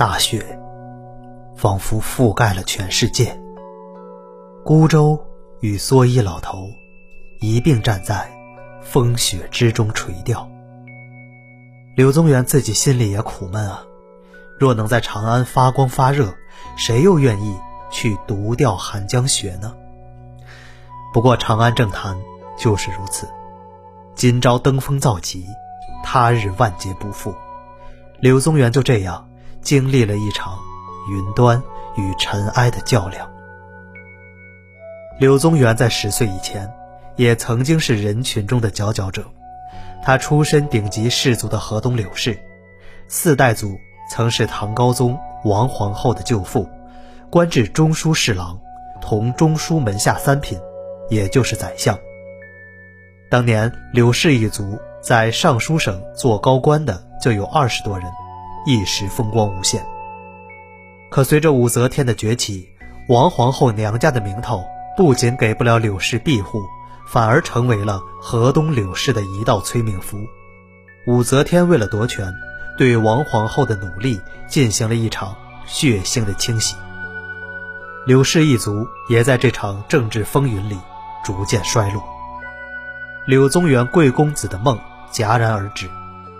大雪，仿佛覆盖了全世界。孤舟与蓑衣老头一并站在风雪之中垂钓。柳宗元自己心里也苦闷啊，若能在长安发光发热，谁又愿意去独钓寒江雪呢？不过长安政坛就是如此，今朝登峰造极，他日万劫不复。柳宗元就这样经历了一场云端与尘埃的较量。柳宗元在十岁以前，也曾经是人群中的佼佼者。他出身顶级氏族的河东柳氏，四代祖曾是唐高宗王皇后的舅父，官至中书侍郎，同中书门下三品，也就是宰相。当年柳氏一族在尚书省做高官的就有二十多人，一时风光无限。可随着武则天的崛起，王皇后娘家的名头。不仅给不了柳氏庇护，反而成为了河东柳氏的一道催命符。武则天为了夺权，对王皇后的努力进行了一场血腥的清洗。柳氏一族也在这场政治风云里逐渐衰落。柳宗元贵公子的梦戛然而止，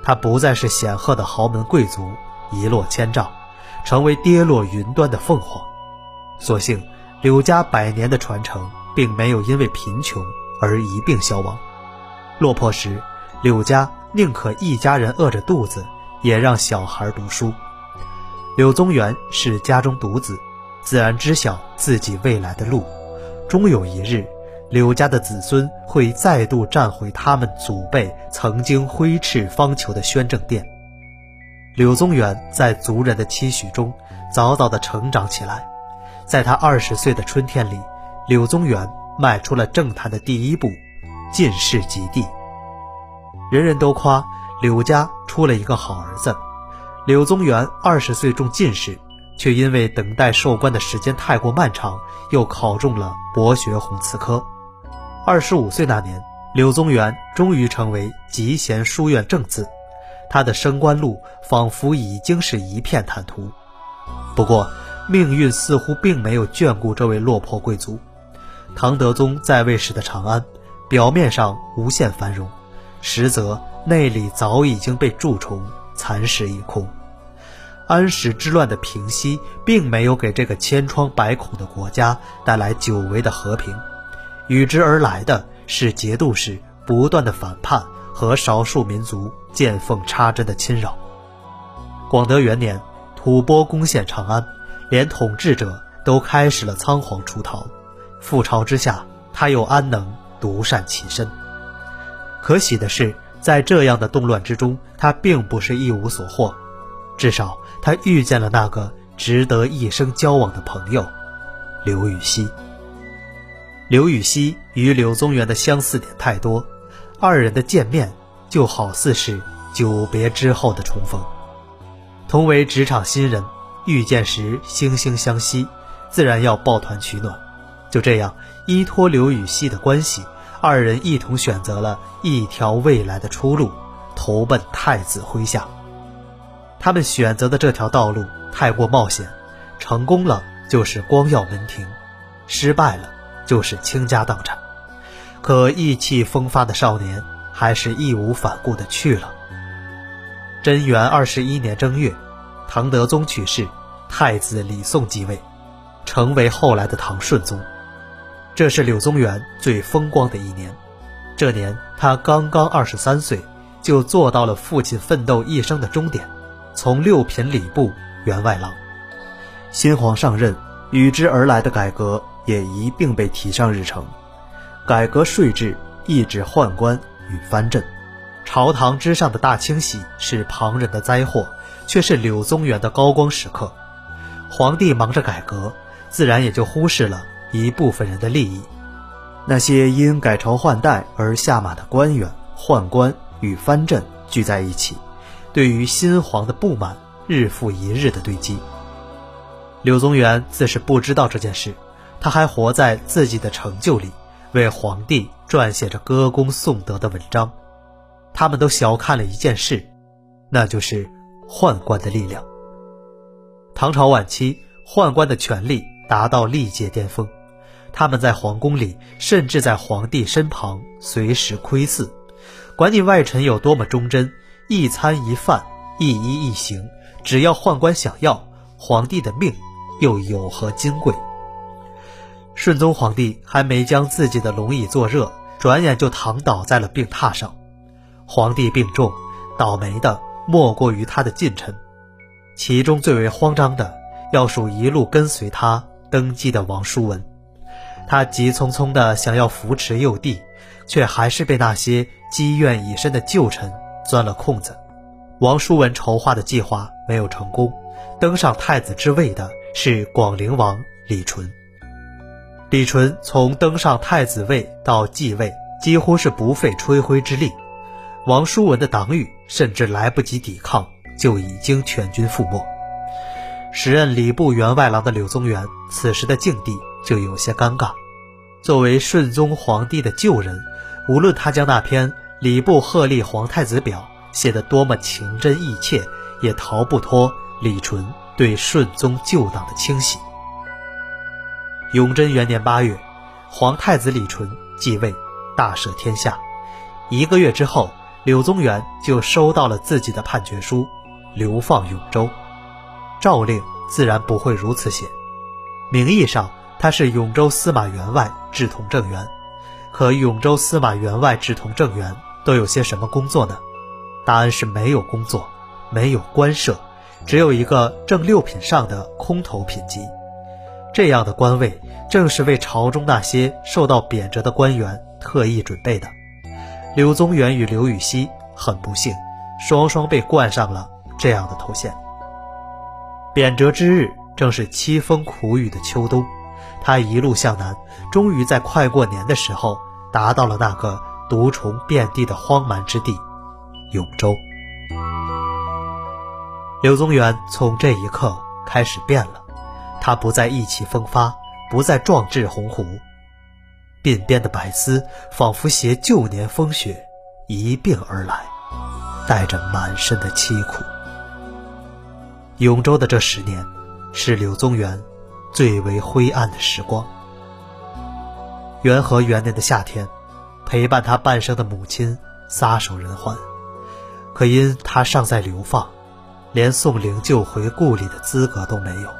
他不再是显赫的豪门贵族，一落千丈，成为跌落云端的凤凰。所幸。柳家百年的传承，并没有因为贫穷而一并消亡。落魄时，柳家宁可一家人饿着肚子，也让小孩读书。柳宗元是家中独子，自然知晓自己未来的路。终有一日，柳家的子孙会再度站回他们祖辈曾经挥斥方遒的宣政殿。柳宗元在族人的期许中，早早地成长起来。在他二十岁的春天里，柳宗元迈出了政坛的第一步，进士及第。人人都夸柳家出了一个好儿子。柳宗元二十岁中进士，却因为等待授官的时间太过漫长，又考中了博学鸿词科。二十五岁那年，柳宗元终于成为集贤书院正字，他的升官路仿佛已经是一片坦途。不过，命运似乎并没有眷顾这位落魄贵族。唐德宗在位时的长安，表面上无限繁荣，实则内里早已经被蛀虫蚕食一空。安史之乱的平息，并没有给这个千疮百孔的国家带来久违的和平，与之而来的是节度使不断的反叛和少数民族见缝插针的侵扰。广德元年，吐蕃攻陷长安。连统治者都开始了仓皇出逃，覆巢之下，他又安能独善其身？可喜的是，在这样的动乱之中，他并不是一无所获，至少他遇见了那个值得一生交往的朋友——刘禹锡。刘禹锡与柳宗元的相似点太多，二人的见面就好似是久别之后的重逢，同为职场新人。遇见时惺惺相惜，自然要抱团取暖。就这样，依托刘禹锡的关系，二人一同选择了一条未来的出路，投奔太子麾下。他们选择的这条道路太过冒险，成功了就是光耀门庭，失败了就是倾家荡产。可意气风发的少年还是义无反顾地去了。贞元二十一年正月。唐德宗去世，太子李诵继位，成为后来的唐顺宗。这是柳宗元最风光的一年。这年他刚刚二十三岁，就做到了父亲奋斗一生的终点，从六品礼部员外郎。新皇上任，与之而来的改革也一并被提上日程。改革税制，抑制宦官与藩镇。朝堂之上的大清洗是旁人的灾祸。却是柳宗元的高光时刻，皇帝忙着改革，自然也就忽视了一部分人的利益。那些因改朝换代而下马的官员、宦官与藩镇聚在一起，对于新皇的不满日复一日的堆积。柳宗元自是不知道这件事，他还活在自己的成就里，为皇帝撰写着歌功颂德的文章。他们都小看了一件事，那就是。宦官的力量。唐朝晚期，宦官的权力达到历届巅峰，他们在皇宫里，甚至在皇帝身旁随时窥伺，管你外臣有多么忠贞，一餐一饭，一衣一行，只要宦官想要，皇帝的命又有何金贵？顺宗皇帝还没将自己的龙椅坐热，转眼就躺倒在了病榻上。皇帝病重，倒霉的莫过于他的近臣，其中最为慌张的，要数一路跟随他登基的王叔文。他急匆匆的想要扶持幼帝，却还是被那些积怨已深的旧臣钻了空子。王叔文筹划的计划没有成功，登上太子之位的是广陵王李纯。李纯从登上太子位到继位，几乎是不费吹灰之力。王叔文的党羽甚至来不及抵抗，就已经全军覆没。时任礼部员外郎的柳宗元，此时的境地就有些尴尬。作为顺宗皇帝的旧人，无论他将那篇《礼部贺立皇太子表》写得多么情真意切，也逃不脱李纯对顺宗旧党的清洗。永贞元年八月，皇太子李纯继位，大赦天下。一个月之后，柳宗元就收到了自己的判决书，流放永州。诏令自然不会如此写。名义上他是永州司马员外志同正员，可永州司马员外志同正员都有些什么工作呢？答案是没有工作，没有官设，只有一个正六品上的空头品级。这样的官位，正是为朝中那些受到贬谪的官员特意准备的。柳宗元与刘禹锡很不幸，双双被冠上了这样的头衔。贬谪之日，正是凄风苦雨的秋冬。他一路向南，终于在快过年的时候，达到了那个毒虫遍地的荒蛮之地——永州。柳宗元从这一刻开始变了。他不再意气风发，不再壮志鸿鹄，鬓边的白丝仿佛携旧年风雪一并而来，带着满身的凄苦。永州的这十年，是柳宗元最为灰暗的时光。元和元年的夏天，陪伴他半生的母亲撒手人寰，可因他尚在流放，连送灵柩回故里的资格都没有。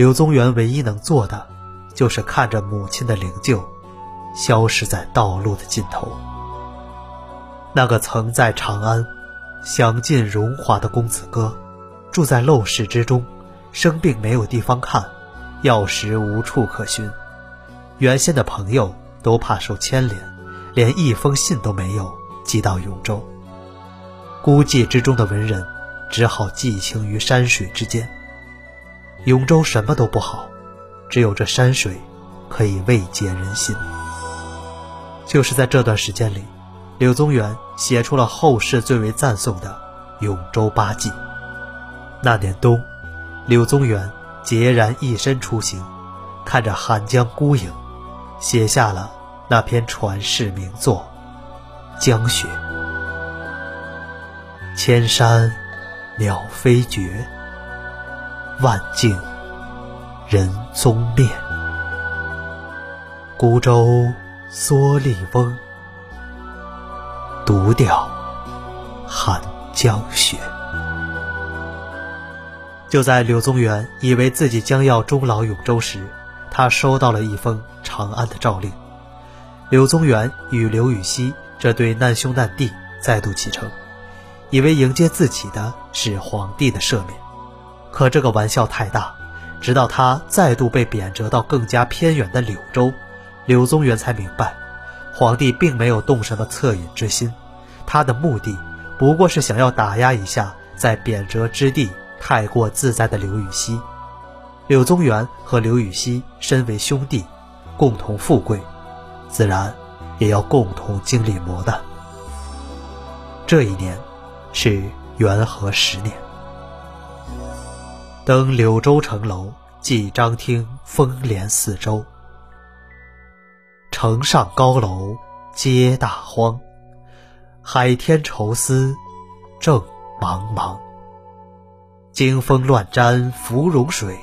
柳宗元唯一能做的，就是看着母亲的灵柩消失在道路的尽头。那个曾在长安享尽荣华的公子哥，住在陋室之中，生病没有地方看，药食无处可寻。原先的朋友都怕受牵连，连一封信都没有寄到永州。孤寂之中的文人，只好寄情于山水之间。永州什么都不好，只有这山水可以慰藉人心。就是在这段时间里，柳宗元写出了后世最为赞颂的《永州八记》。那年冬，柳宗元孑然一身出行，看着寒江孤影，写下了那篇传世名作《江雪》。千山鸟飞绝。万径人踪灭，孤舟蓑笠翁，独钓寒江雪。就在柳宗元以为自己将要终老永州时，他收到了一封长安的诏令。柳宗元与刘禹锡这对难兄难弟再度启程，以为迎接自己的是皇帝的赦免。可这个玩笑太大，直到他再度被贬谪到更加偏远的柳州，柳宗元才明白，皇帝并没有动什么恻隐之心，他的目的不过是想要打压一下在贬谪之地太过自在的刘禹锡。柳宗元和刘禹锡身为兄弟，共同富贵，自然也要共同经历磨难。这一年，是元和十年。登柳州城楼，寄张听风帘四周。城上高楼皆大荒，海天愁思正茫茫。惊风乱毡芙蓉水，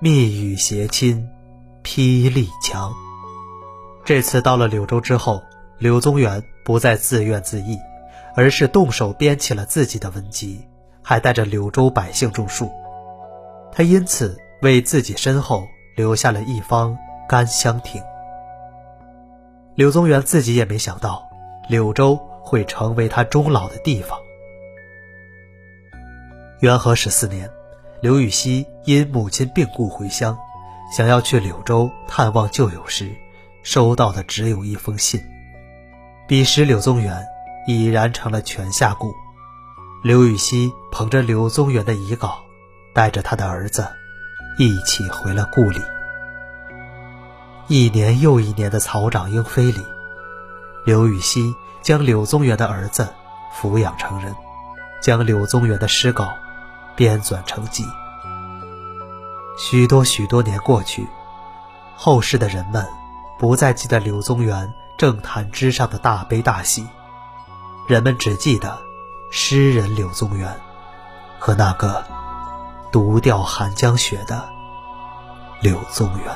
密雨斜侵霹雳墙。这次到了柳州之后，柳宗元不再自怨自艾，而是动手编起了自己的文集，还带着柳州百姓种树。他因此为自己身后留下了一方甘香亭。柳宗元自己也没想到，柳州会成为他终老的地方。元和十四年，刘禹锡因母亲病故回乡，想要去柳州探望旧友时，收到的只有一封信。彼时柳宗元已然成了泉下故，刘禹锡捧着柳宗元的遗稿，带着他的儿子，一起回了故里。一年又一年的草长莺飞里，刘禹锡将柳宗元的儿子抚养成人，将柳宗元的诗稿编纂成集。许多许多年过去，后世的人们不再记得柳宗元政坛之上的大悲大喜，人们只记得诗人柳宗元和那个独钓寒江雪的柳宗元。